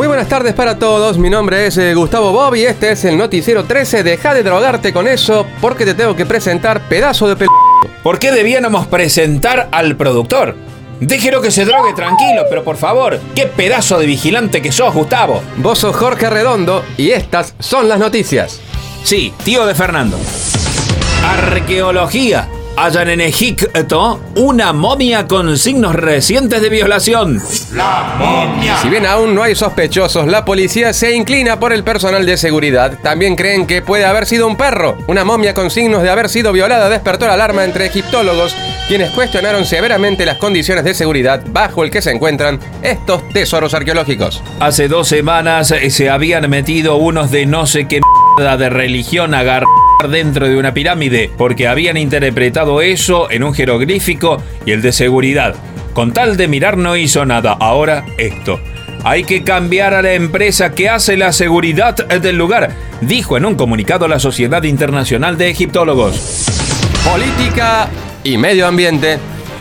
Muy buenas tardes para todos, mi nombre es eh, Gustavo Bob y este es el noticiero 13. Deja de drogarte con eso porque te tengo que presentar pedazo de pel... ¿Por qué debíamos presentar al productor? Déjelo que se drogue tranquilo, pero por favor, qué pedazo de vigilante que sos, Gustavo. Vos sos Jorge Redondo y estas son las noticias. Sí, tío de Fernando. Arqueología. Hallan en Egipto una momia con signos recientes de violación. La momia. Si bien aún no hay sospechosos, la policía se inclina por el personal de seguridad. También creen que puede haber sido un perro. Una momia con signos de haber sido violada despertó la alarma entre egiptólogos, quienes cuestionaron severamente las condiciones de seguridad bajo el que se encuentran estos tesoros arqueológicos. Hace dos semanas eh, se habían metido unos de no sé qué mierda de religión a agarrar dentro de una pirámide porque habían interpretado eso en un jeroglífico y el de seguridad. Con tal de mirar no hizo nada. Ahora esto. Hay que cambiar a la empresa que hace la seguridad del lugar, dijo en un comunicado la Sociedad Internacional de Egiptólogos. Política y medio ambiente.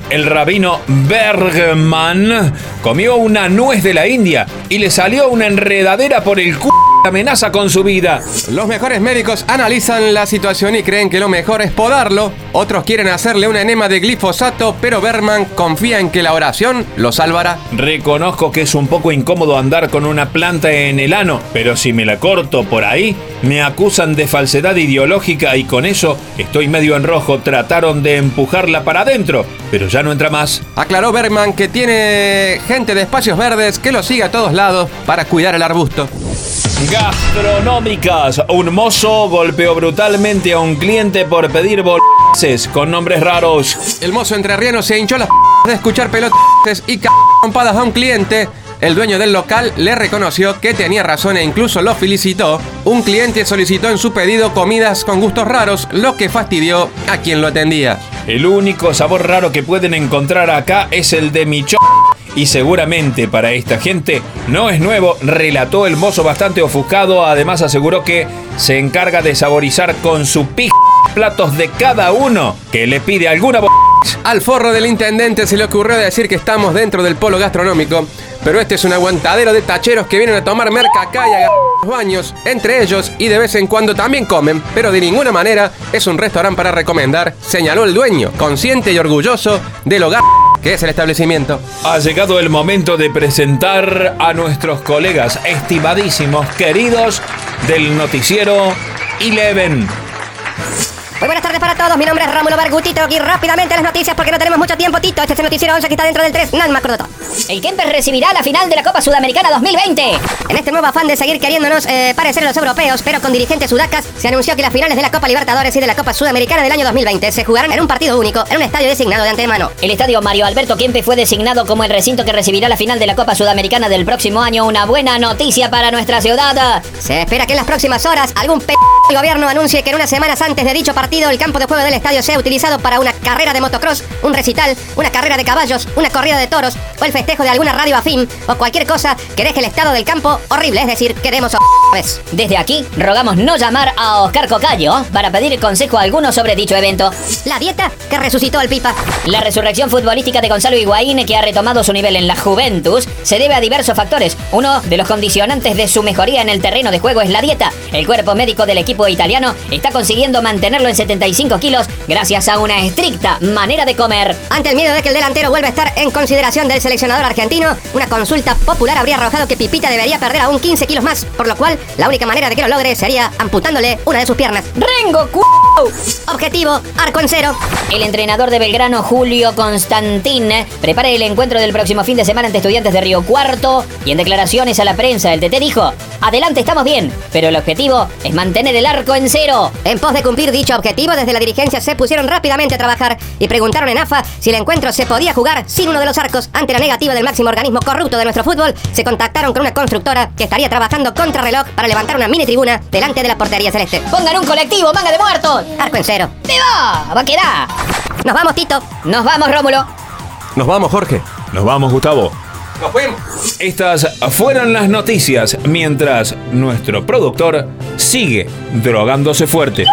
El rabino Bergman comió una nuez de la India y le salió una enredadera por el culo. Amenaza con su vida. Los mejores médicos analizan la situación y creen que lo mejor es podarlo. Otros quieren hacerle un enema de glifosato, pero Berman confía en que la oración lo salvará. Reconozco que es un poco incómodo andar con una planta en el ano, pero si me la corto por ahí, me acusan de falsedad ideológica y con eso estoy medio en rojo. Trataron de empujarla para adentro, pero ya no entra más. Aclaró Bergman que tiene gente de espacios verdes que lo sigue a todos lados para cuidar el arbusto. Gastronómicas. Un mozo golpeó brutalmente a un cliente por pedir bolses con nombres raros. El mozo entrerriano se hinchó las de escuchar pelotas y compadas a un cliente. El dueño del local le reconoció que tenía razón e incluso lo felicitó. Un cliente solicitó en su pedido comidas con gustos raros, lo que fastidió a quien lo atendía. El único sabor raro que pueden encontrar acá es el de mi y seguramente para esta gente no es nuevo, relató el mozo bastante ofuscado, además aseguró que se encarga de saborizar con su pija platos de cada uno que le pide alguna Al forro del intendente se le ocurrió decir que estamos dentro del polo gastronómico, pero este es un aguantadero de tacheros que vienen a tomar merca acá y a los baños, entre ellos, y de vez en cuando también comen, pero de ninguna manera es un restaurante para recomendar, señaló el dueño, consciente y orgulloso del hogar que es el establecimiento. Ha llegado el momento de presentar a nuestros colegas estimadísimos, queridos del noticiero Eleven. Muy buenas tardes para todos, mi nombre es Rámulo Bargutito y rápidamente las noticias porque no tenemos mucho tiempo, Tito. Este es el noticiero 11 que está dentro del 3, nada más todo. El Kempes recibirá la final de la Copa Sudamericana 2020. En este nuevo afán de seguir queriéndonos eh, parecer a los europeos, pero con dirigentes sudacas, se anunció que las finales de la Copa Libertadores y de la Copa Sudamericana del año 2020 se jugarán en un partido único, en un estadio designado de antemano. El estadio Mario Alberto Kempes fue designado como el recinto que recibirá la final de la Copa Sudamericana del próximo año. Una buena noticia para nuestra ciudad. Se espera que en las próximas horas algún p gobierno anuncie que en unas semanas antes de dicho partido el campo de juego del estadio sea utilizado para una carrera de motocross, un recital, una carrera de caballos, una corrida de toros o el festejo de alguna radio afín o cualquier cosa que deje el estado del campo horrible, es decir, queremos vez. Desde aquí, rogamos no llamar a Oscar Cocayo para pedir consejo alguno sobre dicho evento. La dieta que resucitó al Pipa. La resurrección futbolística de Gonzalo Higuaín, que ha retomado su nivel en la Juventus, se debe a diversos factores. Uno de los condicionantes de su mejoría en el terreno de juego es la dieta. El cuerpo médico del equipo italiano está consiguiendo mantenerlo en 75 kilos gracias a una estricta manera de comer. Ante el miedo de que el delantero vuelva a estar en consideración del seleccionador argentino, una consulta popular habría arrojado que Pipita debería perder aún 15 kilos más, por lo cual la única manera de que lo logre sería amputándole una de sus piernas. ¡Rengo, cu Objetivo, arco en cero. El entrenador de Belgrano, Julio Constantín, prepara el encuentro del próximo fin de semana ante estudiantes de Río Cuarto y en declaraciones a la prensa, el TT dijo, adelante estamos bien, pero el objetivo es mantener el arco en cero. En pos de cumplir dicho objetivo, desde la dirigencia se pusieron rápidamente a trabajar y preguntaron en AFA si el encuentro se podía jugar sin uno de los arcos. Ante la negativa del máximo organismo corrupto de nuestro fútbol, se contactaron con una constructora que estaría trabajando contra reloj para levantar una mini tribuna delante de la portería celeste. Pongan un colectivo, manga de muertos. Arco en cero. ¡Viva! ¡Va a quedar! Nos vamos, Tito. Nos vamos, Rómulo. Nos vamos, Jorge. Nos vamos, Gustavo. Nos fuimos. Estas fueron las noticias mientras nuestro productor sigue drogándose fuerte.